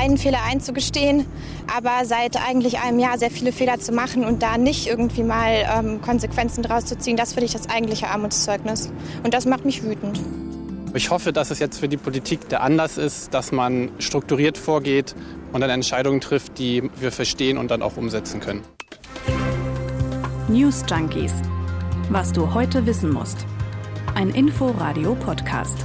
einen Fehler einzugestehen, aber seit eigentlich einem Jahr sehr viele Fehler zu machen und da nicht irgendwie mal ähm, Konsequenzen draus zu ziehen, das finde ich das eigentliche Armutszeugnis. Und das macht mich wütend. Ich hoffe, dass es jetzt für die Politik der Anlass ist, dass man strukturiert vorgeht und dann Entscheidungen trifft, die wir verstehen und dann auch umsetzen können. News Junkies. Was du heute wissen musst. Ein Info-Radio-Podcast.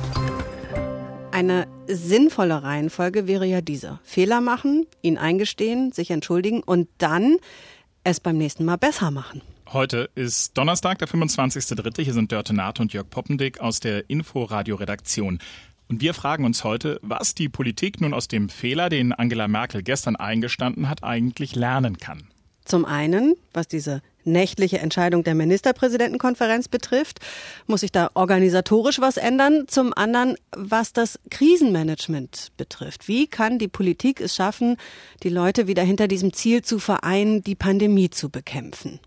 Eine sinnvolle Reihenfolge wäre ja diese. Fehler machen, ihn eingestehen, sich entschuldigen und dann es beim nächsten Mal besser machen. Heute ist Donnerstag, der 25.3. Hier sind Dörte Naht und Jörg Poppendick aus der Info-Radio-Redaktion. Und wir fragen uns heute, was die Politik nun aus dem Fehler, den Angela Merkel gestern eingestanden hat, eigentlich lernen kann. Zum einen, was diese nächtliche Entscheidung der Ministerpräsidentenkonferenz betrifft, muss sich da organisatorisch was ändern. Zum anderen, was das Krisenmanagement betrifft. Wie kann die Politik es schaffen, die Leute wieder hinter diesem Ziel zu vereinen, die Pandemie zu bekämpfen?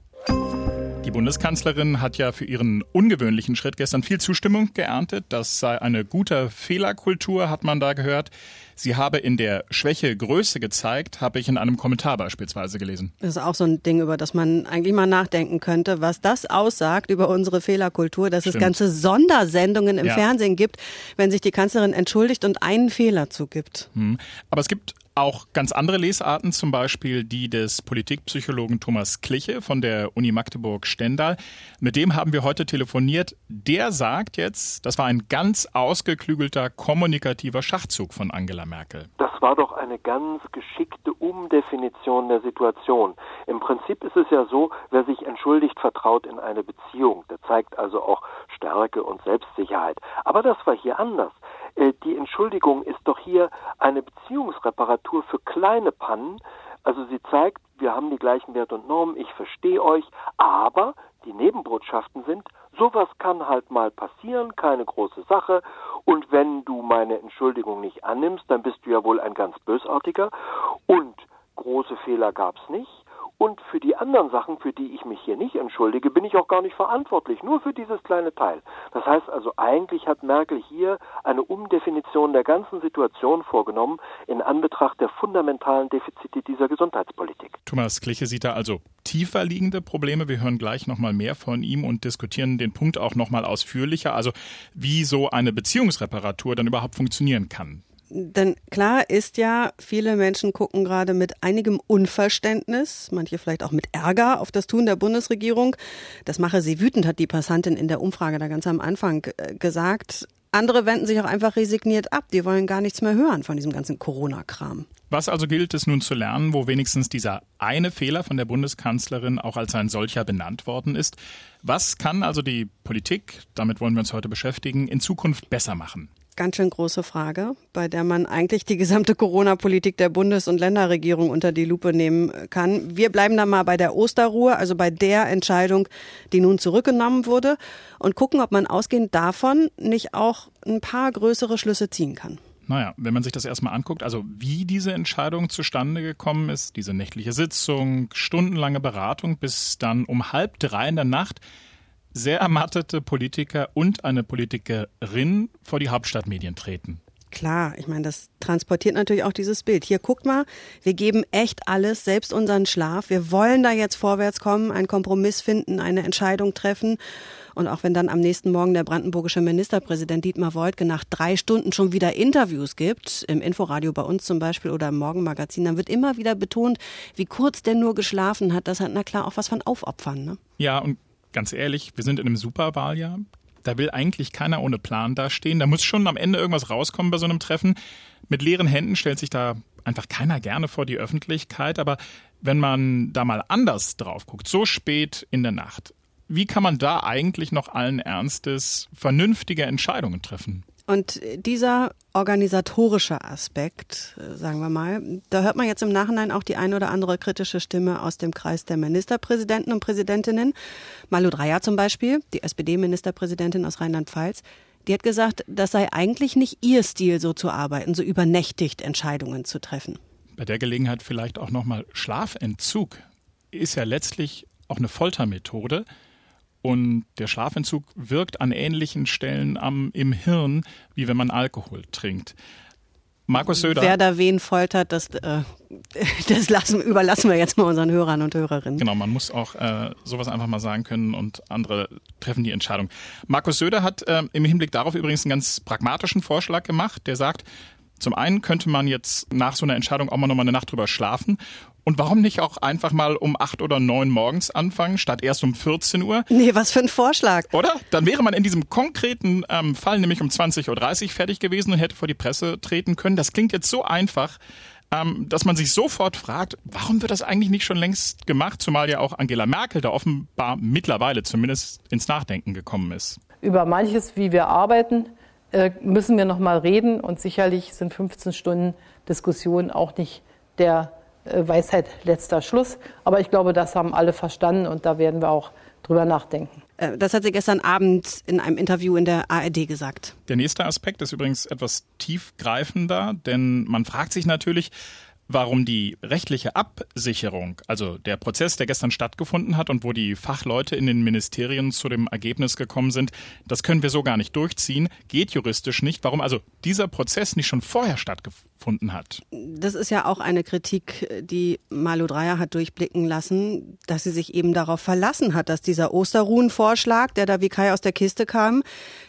Die Bundeskanzlerin hat ja für ihren ungewöhnlichen Schritt gestern viel Zustimmung geerntet. Das sei eine gute Fehlerkultur, hat man da gehört. Sie habe in der Schwäche Größe gezeigt, habe ich in einem Kommentar beispielsweise gelesen. Das ist auch so ein Ding, über das man eigentlich mal nachdenken könnte, was das aussagt über unsere Fehlerkultur, dass Stimmt. es ganze Sondersendungen im ja. Fernsehen gibt, wenn sich die Kanzlerin entschuldigt und einen Fehler zugibt. Hm. Aber es gibt auch ganz andere Lesarten, zum Beispiel die des Politikpsychologen Thomas Kliche von der Uni Magdeburg-Stendal. Mit dem haben wir heute telefoniert. Der sagt jetzt, das war ein ganz ausgeklügelter kommunikativer Schachzug von Angela Merkel. Das war doch eine ganz geschickte Umdefinition der Situation. Im Prinzip ist es ja so, wer sich entschuldigt, vertraut in eine Beziehung. Der zeigt also auch Stärke und Selbstsicherheit. Aber das war hier anders. Äh, die Entschuldigung ist doch hier eine Beziehungsreparatur für kleine Pannen. Also sie zeigt, wir haben die gleichen Werte und Normen, ich verstehe euch, aber die Nebenbotschaften sind, sowas kann halt mal passieren, keine große Sache. Und wenn du meine Entschuldigung nicht annimmst, dann bist du ja wohl ein ganz bösartiger. Und große Fehler gab's nicht. Und für die anderen Sachen, für die ich mich hier nicht entschuldige, bin ich auch gar nicht verantwortlich, nur für dieses kleine Teil. Das heißt also, eigentlich hat Merkel hier eine Umdefinition der ganzen Situation vorgenommen in Anbetracht der fundamentalen Defizite dieser Gesundheitspolitik. Thomas Kliche sieht da also tiefer liegende Probleme. Wir hören gleich nochmal mehr von ihm und diskutieren den Punkt auch nochmal ausführlicher, also wie so eine Beziehungsreparatur dann überhaupt funktionieren kann. Denn klar ist ja, viele Menschen gucken gerade mit einigem Unverständnis, manche vielleicht auch mit Ärger auf das Tun der Bundesregierung. Das mache sie wütend, hat die Passantin in der Umfrage da ganz am Anfang äh, gesagt. Andere wenden sich auch einfach resigniert ab. Die wollen gar nichts mehr hören von diesem ganzen Corona-Kram. Was also gilt es nun zu lernen, wo wenigstens dieser eine Fehler von der Bundeskanzlerin auch als ein solcher benannt worden ist? Was kann also die Politik, damit wollen wir uns heute beschäftigen, in Zukunft besser machen? Ganz schön große Frage, bei der man eigentlich die gesamte Corona-Politik der Bundes- und Länderregierung unter die Lupe nehmen kann. Wir bleiben da mal bei der Osterruhe, also bei der Entscheidung, die nun zurückgenommen wurde und gucken, ob man ausgehend davon nicht auch ein paar größere Schlüsse ziehen kann. Naja, wenn man sich das erstmal anguckt, also wie diese Entscheidung zustande gekommen ist, diese nächtliche Sitzung, stundenlange Beratung bis dann um halb drei in der Nacht sehr ermattete Politiker und eine Politikerin vor die Hauptstadtmedien treten. Klar, ich meine, das transportiert natürlich auch dieses Bild. Hier guckt mal, wir geben echt alles, selbst unseren Schlaf. Wir wollen da jetzt vorwärts kommen, einen Kompromiss finden, eine Entscheidung treffen. Und auch wenn dann am nächsten Morgen der brandenburgische Ministerpräsident Dietmar Woidke nach drei Stunden schon wieder Interviews gibt, im Inforadio bei uns zum Beispiel oder im Morgenmagazin, dann wird immer wieder betont, wie kurz der nur geschlafen hat. Das hat na klar auch was von Aufopfern. Ne? Ja, und ganz ehrlich, wir sind in einem Superwahljahr. Da will eigentlich keiner ohne Plan dastehen. Da muss schon am Ende irgendwas rauskommen bei so einem Treffen. Mit leeren Händen stellt sich da einfach keiner gerne vor die Öffentlichkeit. Aber wenn man da mal anders drauf guckt, so spät in der Nacht, wie kann man da eigentlich noch allen Ernstes vernünftige Entscheidungen treffen? Und dieser organisatorische Aspekt, äh, sagen wir mal, da hört man jetzt im Nachhinein auch die ein oder andere kritische Stimme aus dem Kreis der Ministerpräsidenten und Präsidentinnen. Malu Dreyer zum Beispiel, die SPD-Ministerpräsidentin aus Rheinland-Pfalz, die hat gesagt, das sei eigentlich nicht ihr Stil, so zu arbeiten, so übernächtigt Entscheidungen zu treffen. Bei der Gelegenheit vielleicht auch nochmal Schlafentzug ist ja letztlich auch eine Foltermethode. Und der Schlafentzug wirkt an ähnlichen Stellen am, im Hirn, wie wenn man Alkohol trinkt. Markus Söder. Wer da wen foltert, das, äh, das lassen, überlassen wir jetzt mal unseren Hörern und Hörerinnen. Genau, man muss auch äh, sowas einfach mal sagen können und andere treffen die Entscheidung. Markus Söder hat äh, im Hinblick darauf übrigens einen ganz pragmatischen Vorschlag gemacht, der sagt, zum einen könnte man jetzt nach so einer Entscheidung auch mal nochmal eine Nacht drüber schlafen und warum nicht auch einfach mal um acht oder neun morgens anfangen, statt erst um 14 Uhr? Nee, was für ein Vorschlag. Oder? Dann wäre man in diesem konkreten ähm, Fall nämlich um 20.30 Uhr fertig gewesen und hätte vor die Presse treten können. Das klingt jetzt so einfach, ähm, dass man sich sofort fragt, warum wird das eigentlich nicht schon längst gemacht, zumal ja auch Angela Merkel da offenbar mittlerweile zumindest ins Nachdenken gekommen ist. Über manches, wie wir arbeiten, müssen wir noch mal reden und sicherlich sind 15 Stunden Diskussion auch nicht der äh, Weisheit letzter Schluss. Aber ich glaube, das haben alle verstanden und da werden wir auch drüber nachdenken. Äh, das hat sie gestern Abend in einem Interview in der ARD gesagt. Der nächste Aspekt ist übrigens etwas tiefgreifender, denn man fragt sich natürlich, warum die rechtliche Absicherung, also der Prozess, der gestern stattgefunden hat und wo die Fachleute in den Ministerien zu dem Ergebnis gekommen sind, das können wir so gar nicht durchziehen, geht juristisch nicht. Warum also dieser Prozess nicht schon vorher stattgefunden hat? Das ist ja auch eine Kritik, die Malu Dreyer hat durchblicken lassen, dass sie sich eben darauf verlassen hat, dass dieser Osterruhen-Vorschlag, der da wie Kai aus der Kiste kam,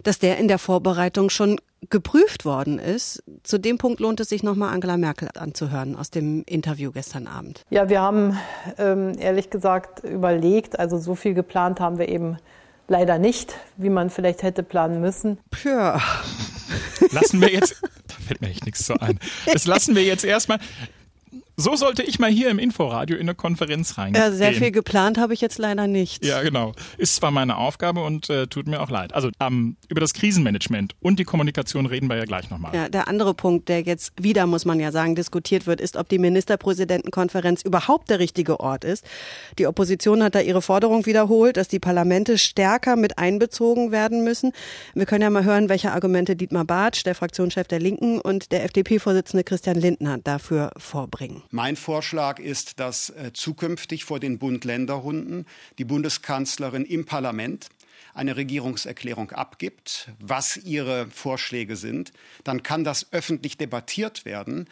dass der in der Vorbereitung schon geprüft worden ist. Zu dem Punkt lohnt es sich nochmal Angela Merkel anzuhören aus dem Interview gestern Abend. Ja, wir haben ähm, ehrlich gesagt überlegt, also so viel geplant haben wir eben leider nicht, wie man vielleicht hätte planen müssen. Ja. Lassen wir jetzt, da fällt mir echt nichts so ein. Das lassen wir jetzt erstmal. So sollte ich mal hier im Inforadio in eine Konferenz reingehen. Ja, sehr viel geplant habe ich jetzt leider nicht. Ja, genau. Ist zwar meine Aufgabe und äh, tut mir auch leid. Also ähm, über das Krisenmanagement und die Kommunikation reden wir ja gleich nochmal. Ja, der andere Punkt, der jetzt wieder, muss man ja sagen, diskutiert wird, ist, ob die Ministerpräsidentenkonferenz überhaupt der richtige Ort ist. Die Opposition hat da ihre Forderung wiederholt, dass die Parlamente stärker mit einbezogen werden müssen. Wir können ja mal hören, welche Argumente Dietmar Bartsch, der Fraktionschef der Linken, und der FDP-Vorsitzende Christian Lindner dafür vorbringen. Mein Vorschlag ist, dass äh, zukünftig vor den Bund-Länder-Runden die Bundeskanzlerin im Parlament eine Regierungserklärung abgibt, was ihre Vorschläge sind, dann kann das öffentlich debattiert werden.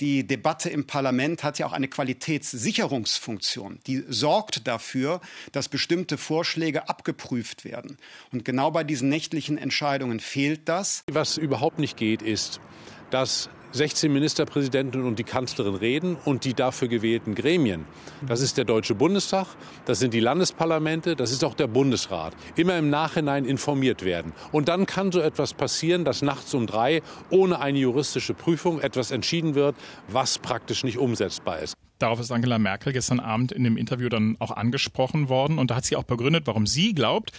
Die Debatte im Parlament hat ja auch eine Qualitätssicherungsfunktion. Die sorgt dafür, dass bestimmte Vorschläge abgeprüft werden. Und genau bei diesen nächtlichen Entscheidungen fehlt das. Was überhaupt nicht geht, ist, dass 16 Ministerpräsidenten und die Kanzlerin reden und die dafür gewählten Gremien. Das ist der Deutsche Bundestag, das sind die Landesparlamente, das ist auch der Bundesrat. Immer im Nachhinein informiert werden. Und dann kann so etwas passieren, dass nachts um drei ohne eine juristische Prüfung etwas entschieden wird, was praktisch nicht umsetzbar ist. Darauf ist Angela Merkel gestern Abend in dem Interview dann auch angesprochen worden. Und da hat sie auch begründet, warum sie glaubt,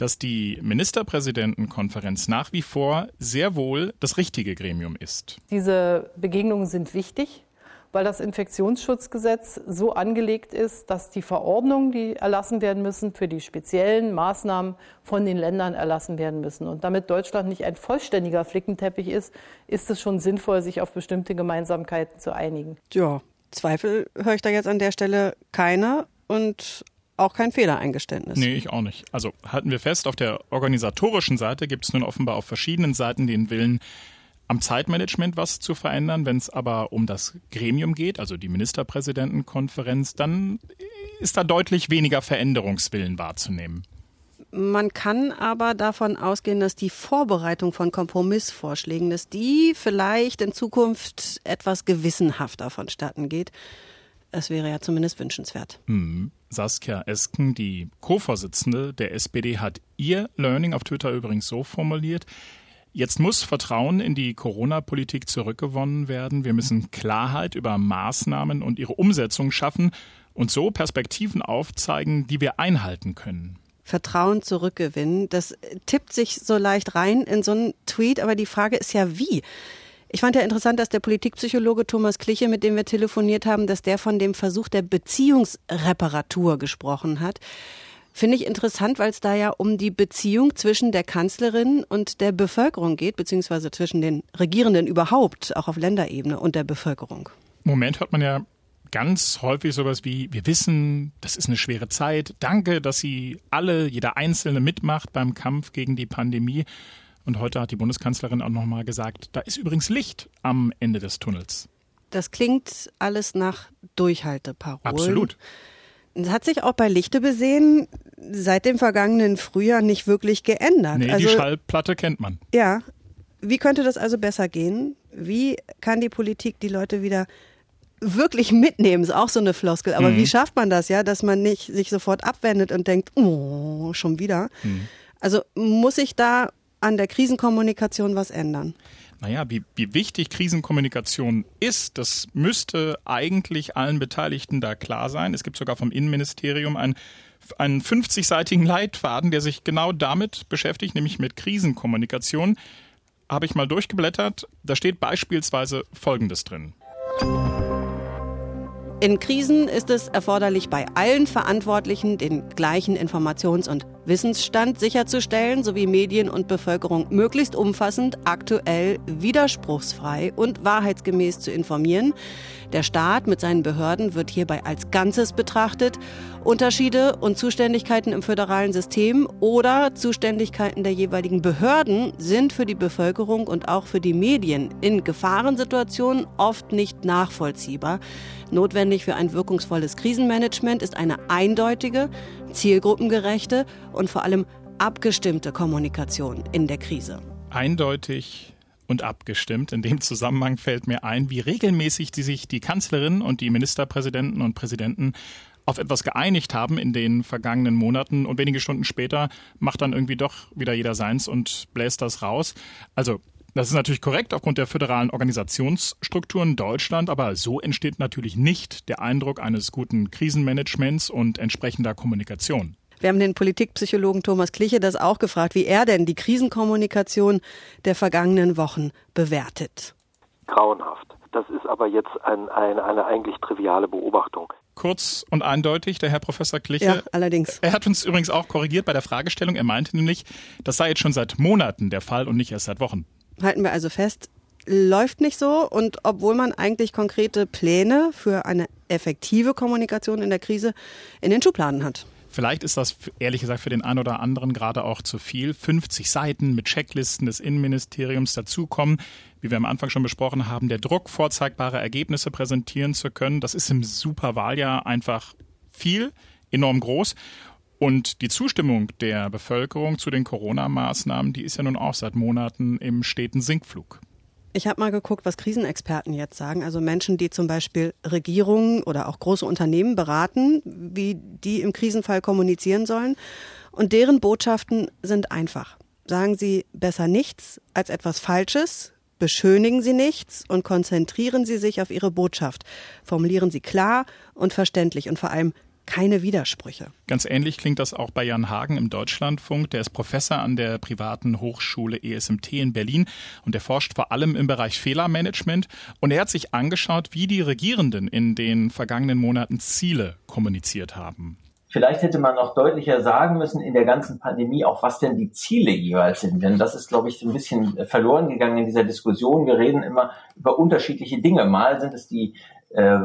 dass die Ministerpräsidentenkonferenz nach wie vor sehr wohl das richtige Gremium ist. Diese Begegnungen sind wichtig, weil das Infektionsschutzgesetz so angelegt ist, dass die Verordnungen, die erlassen werden müssen, für die speziellen Maßnahmen von den Ländern erlassen werden müssen. Und damit Deutschland nicht ein vollständiger Flickenteppich ist, ist es schon sinnvoll, sich auf bestimmte Gemeinsamkeiten zu einigen. Ja, Zweifel höre ich da jetzt an der Stelle keine. Und auch kein Fehlereingeständnis. Nee, ich auch nicht. Also halten wir fest, auf der organisatorischen Seite gibt es nun offenbar auf verschiedenen Seiten den Willen, am Zeitmanagement was zu verändern. Wenn es aber um das Gremium geht, also die Ministerpräsidentenkonferenz, dann ist da deutlich weniger Veränderungswillen wahrzunehmen. Man kann aber davon ausgehen, dass die Vorbereitung von Kompromissvorschlägen, dass die vielleicht in Zukunft etwas gewissenhafter vonstatten geht. Es wäre ja zumindest wünschenswert. Hm. Saskia Esken, die Co-Vorsitzende der SPD, hat ihr Learning auf Twitter übrigens so formuliert. Jetzt muss Vertrauen in die Corona-Politik zurückgewonnen werden. Wir müssen Klarheit über Maßnahmen und ihre Umsetzung schaffen und so Perspektiven aufzeigen, die wir einhalten können. Vertrauen zurückgewinnen, das tippt sich so leicht rein in so einen Tweet, aber die Frage ist ja wie. Ich fand ja interessant, dass der Politikpsychologe Thomas Kliche, mit dem wir telefoniert haben, dass der von dem Versuch der Beziehungsreparatur gesprochen hat. Finde ich interessant, weil es da ja um die Beziehung zwischen der Kanzlerin und der Bevölkerung geht, beziehungsweise zwischen den Regierenden überhaupt, auch auf Länderebene und der Bevölkerung. Im Moment hört man ja ganz häufig sowas wie, wir wissen, das ist eine schwere Zeit. Danke, dass Sie alle, jeder Einzelne mitmacht beim Kampf gegen die Pandemie. Und heute hat die Bundeskanzlerin auch nochmal gesagt, da ist übrigens Licht am Ende des Tunnels. Das klingt alles nach Durchhalteparolen. Absolut. Es hat sich auch bei Lichte besehen seit dem vergangenen Frühjahr nicht wirklich geändert. Nee, also, die Schallplatte kennt man. Ja. Wie könnte das also besser gehen? Wie kann die Politik die Leute wieder wirklich mitnehmen? Ist auch so eine Floskel. Aber Mhm. wie schafft man das, ja, dass man nicht sich sofort abwendet und denkt, oh, schon wieder? Mhm. Also muss sich da an der Krisenkommunikation was ändern? Naja, wie, wie wichtig Krisenkommunikation ist, das müsste eigentlich allen Beteiligten da klar sein. Es gibt sogar vom Innenministerium einen, einen 50-seitigen Leitfaden, der sich genau damit beschäftigt, nämlich mit Krisenkommunikation. Habe ich mal durchgeblättert. Da steht beispielsweise Folgendes drin. In Krisen ist es erforderlich, bei allen Verantwortlichen den gleichen Informations- und Wissensstand sicherzustellen, sowie Medien und Bevölkerung möglichst umfassend, aktuell, widerspruchsfrei und wahrheitsgemäß zu informieren. Der Staat mit seinen Behörden wird hierbei als Ganzes betrachtet. Unterschiede und Zuständigkeiten im föderalen System oder Zuständigkeiten der jeweiligen Behörden sind für die Bevölkerung und auch für die Medien in Gefahrensituationen oft nicht nachvollziehbar. Notwendig für ein wirkungsvolles Krisenmanagement ist eine eindeutige, zielgruppengerechte und vor allem abgestimmte Kommunikation in der Krise. Eindeutig und abgestimmt. In dem Zusammenhang fällt mir ein, wie regelmäßig die sich die Kanzlerin und die Ministerpräsidenten und Präsidenten auf etwas geeinigt haben in den vergangenen Monaten und wenige Stunden später macht dann irgendwie doch wieder jeder seins und bläst das raus. Also das ist natürlich korrekt aufgrund der föderalen Organisationsstrukturen Deutschland, aber so entsteht natürlich nicht der Eindruck eines guten Krisenmanagements und entsprechender Kommunikation. Wir haben den Politikpsychologen Thomas Kliche das auch gefragt, wie er denn die Krisenkommunikation der vergangenen Wochen bewertet. Grauenhaft. Das ist aber jetzt ein, ein, eine eigentlich triviale Beobachtung. Kurz und eindeutig, der Herr Professor Kliche. Ja, allerdings. Er hat uns übrigens auch korrigiert bei der Fragestellung. Er meinte nämlich, das sei jetzt schon seit Monaten der Fall und nicht erst seit Wochen. Halten wir also fest, läuft nicht so. Und obwohl man eigentlich konkrete Pläne für eine effektive Kommunikation in der Krise in den Schubladen hat. Vielleicht ist das ehrlich gesagt für den einen oder anderen gerade auch zu viel. 50 Seiten mit Checklisten des Innenministeriums dazukommen, wie wir am Anfang schon besprochen haben, der Druck, vorzeigbare Ergebnisse präsentieren zu können. Das ist im Superwahljahr einfach viel, enorm groß. Und die Zustimmung der Bevölkerung zu den Corona-Maßnahmen, die ist ja nun auch seit Monaten im steten Sinkflug. Ich habe mal geguckt, was Krisenexperten jetzt sagen, also Menschen, die zum Beispiel Regierungen oder auch große Unternehmen beraten, wie die im Krisenfall kommunizieren sollen. Und deren Botschaften sind einfach. Sagen Sie besser nichts als etwas Falsches, beschönigen Sie nichts und konzentrieren Sie sich auf Ihre Botschaft. Formulieren Sie klar und verständlich und vor allem keine Widersprüche. Ganz ähnlich klingt das auch bei Jan Hagen im Deutschlandfunk. Der ist Professor an der privaten Hochschule ESMT in Berlin und der forscht vor allem im Bereich Fehlermanagement. Und er hat sich angeschaut, wie die Regierenden in den vergangenen Monaten Ziele kommuniziert haben. Vielleicht hätte man noch deutlicher sagen müssen in der ganzen Pandemie auch, was denn die Ziele jeweils sind. Denn das ist, glaube ich, so ein bisschen verloren gegangen in dieser Diskussion. Wir reden immer über unterschiedliche Dinge. Mal sind es die äh,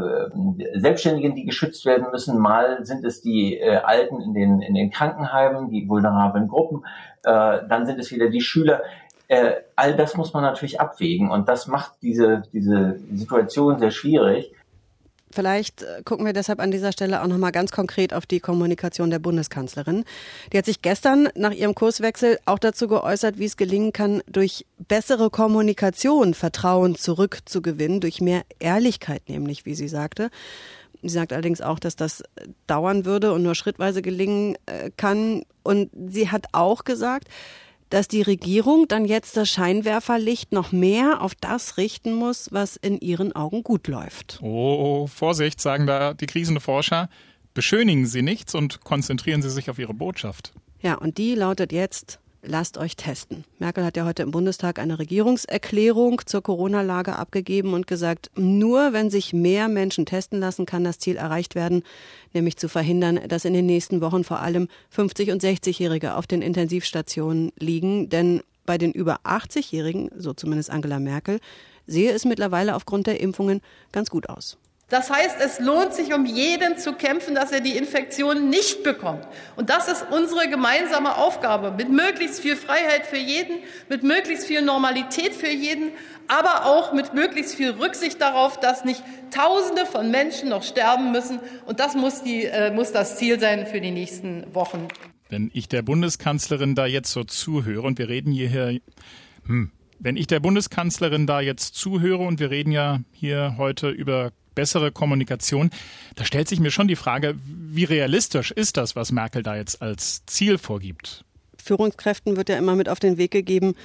Selbstständigen, die geschützt werden müssen. Mal sind es die äh, Alten in den, in den Krankenheimen, die vulnerablen Gruppen. Äh, dann sind es wieder die Schüler. Äh, all das muss man natürlich abwägen und das macht diese, diese Situation sehr schwierig. Vielleicht äh, gucken wir deshalb an dieser Stelle auch nochmal ganz konkret auf die Kommunikation der Bundeskanzlerin. Die hat sich gestern nach ihrem Kurswechsel auch dazu geäußert, wie es gelingen kann, durch bessere Kommunikation Vertrauen zurückzugewinnen, durch mehr Ehrlichkeit nämlich, wie sie sagte. Sie sagt allerdings auch, dass das dauern würde und nur schrittweise gelingen äh, kann. Und sie hat auch gesagt, dass die Regierung dann jetzt das Scheinwerferlicht noch mehr auf das richten muss, was in ihren Augen gut läuft. Oh, Vorsicht, sagen da die Krisenforscher. Beschönigen Sie nichts und konzentrieren Sie sich auf Ihre Botschaft. Ja, und die lautet jetzt, lasst euch testen. Merkel hat ja heute im Bundestag eine Regierungserklärung zur Corona-Lage abgegeben und gesagt, nur wenn sich mehr Menschen testen lassen, kann das Ziel erreicht werden, nämlich zu verhindern, dass in den nächsten Wochen vor allem 50- und 60-Jährige auf den Intensivstationen liegen. Denn bei den über 80-Jährigen, so zumindest Angela Merkel, sehe es mittlerweile aufgrund der Impfungen ganz gut aus. Das heißt, es lohnt sich, um jeden zu kämpfen, dass er die Infektion nicht bekommt. Und das ist unsere gemeinsame Aufgabe, mit möglichst viel Freiheit für jeden, mit möglichst viel Normalität für jeden, aber auch mit möglichst viel Rücksicht darauf, dass nicht Tausende von Menschen noch sterben müssen. Und das muss, die, äh, muss das Ziel sein für die nächsten Wochen. Wenn ich der Bundeskanzlerin da jetzt so zuhöre und wir reden hier, hm, wenn ich der Bundeskanzlerin da jetzt zuhöre und wir reden ja hier heute über bessere Kommunikation. Da stellt sich mir schon die Frage, wie realistisch ist das, was Merkel da jetzt als Ziel vorgibt? Führungskräften wird ja immer mit auf den Weg gegeben,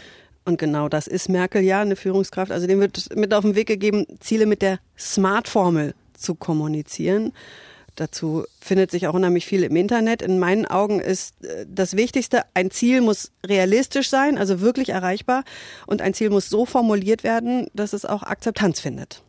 und genau das ist Merkel ja, eine Führungskraft. Also dem wird mit auf den Weg gegeben, Ziele mit der Smart-Formel zu kommunizieren. Dazu findet sich auch unheimlich viel im Internet. In meinen Augen ist äh, das Wichtigste, ein Ziel muss realistisch sein, also wirklich erreichbar. Und ein Ziel muss so formuliert werden, dass es auch Akzeptanz findet.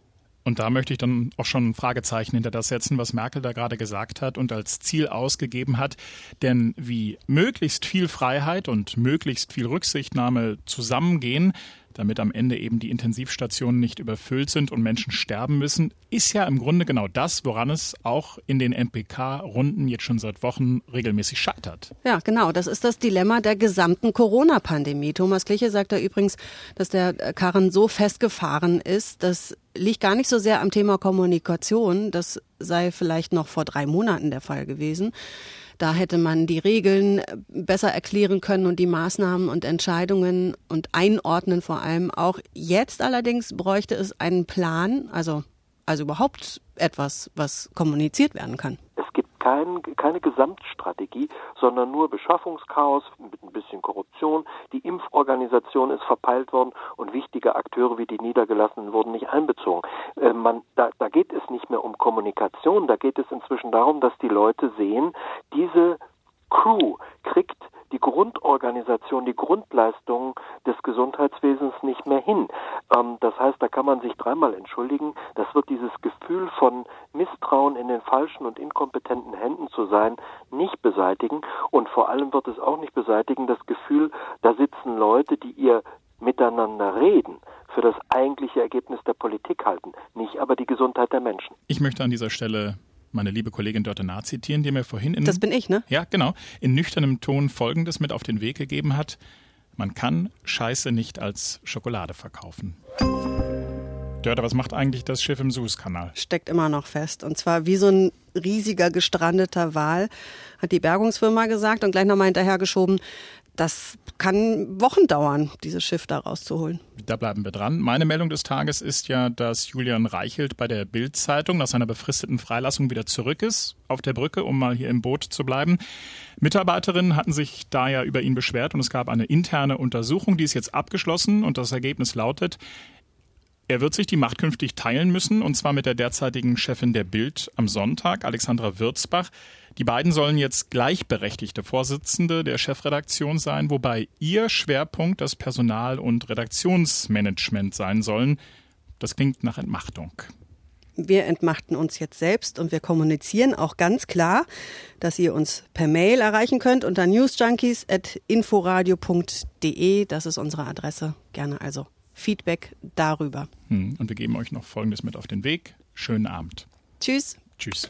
Und da möchte ich dann auch schon ein Fragezeichen hinter das setzen, was Merkel da gerade gesagt hat und als Ziel ausgegeben hat. Denn wie möglichst viel Freiheit und möglichst viel Rücksichtnahme zusammengehen, damit am Ende eben die Intensivstationen nicht überfüllt sind und Menschen sterben müssen, ist ja im Grunde genau das, woran es auch in den MPK-Runden jetzt schon seit Wochen regelmäßig scheitert. Ja, genau. Das ist das Dilemma der gesamten Corona-Pandemie. Thomas Kliche sagt da übrigens, dass der Karren so festgefahren ist, das liegt gar nicht so sehr am Thema Kommunikation. Das sei vielleicht noch vor drei Monaten der Fall gewesen. Da hätte man die Regeln äh, besser erklären können und die Maßnahmen und Entscheidungen und einordnen vor allem auch. Jetzt allerdings bräuchte es einen Plan, also, also überhaupt etwas, was kommuniziert werden kann kein, keine Gesamtstrategie, sondern nur Beschaffungschaos mit ein bisschen Korruption. Die Impforganisation ist verpeilt worden und wichtige Akteure wie die Niedergelassenen wurden nicht einbezogen. Äh, man, da, da geht es nicht mehr um Kommunikation, da geht es inzwischen darum, dass die Leute sehen, diese Crew kriegt die Grundorganisation, die Grundleistungen des Gesundheitswesens nicht mehr hin. Ähm, das heißt, da kann man sich dreimal entschuldigen. Das wird dieses Gefühl von Misstrauen in den falschen und inkompetenten Händen zu sein, nicht beseitigen. Und vor allem wird es auch nicht beseitigen das Gefühl, da sitzen Leute, die ihr miteinander reden, für das eigentliche Ergebnis der Politik halten, nicht aber die Gesundheit der Menschen. Ich möchte an dieser Stelle meine liebe Kollegin Dörte Naht zitieren, die mir vorhin in, das bin ich, ne? Ja, genau, in nüchternem Ton Folgendes mit auf den Weg gegeben hat. Man kann Scheiße nicht als Schokolade verkaufen. Dörte, was macht eigentlich das Schiff im Suezkanal? Steckt immer noch fest. Und zwar wie so ein riesiger gestrandeter Wal, hat die Bergungsfirma gesagt und gleich nochmal hinterhergeschoben, das kann Wochen dauern, dieses Schiff da rauszuholen. Da bleiben wir dran. Meine Meldung des Tages ist ja, dass Julian Reichelt bei der Bild-Zeitung nach seiner befristeten Freilassung wieder zurück ist auf der Brücke, um mal hier im Boot zu bleiben. Mitarbeiterinnen hatten sich da ja über ihn beschwert und es gab eine interne Untersuchung, die ist jetzt abgeschlossen und das Ergebnis lautet, er wird sich die Macht künftig teilen müssen, und zwar mit der derzeitigen Chefin der Bild am Sonntag, Alexandra Würzbach. Die beiden sollen jetzt gleichberechtigte Vorsitzende der Chefredaktion sein, wobei ihr Schwerpunkt das Personal- und Redaktionsmanagement sein sollen. Das klingt nach Entmachtung. Wir entmachten uns jetzt selbst und wir kommunizieren auch ganz klar, dass ihr uns per Mail erreichen könnt unter newsjunkies.inforadio.de. Das ist unsere Adresse. Gerne also Feedback darüber. Hm, und wir geben euch noch Folgendes mit auf den Weg. Schönen Abend. Tschüss. Tschüss.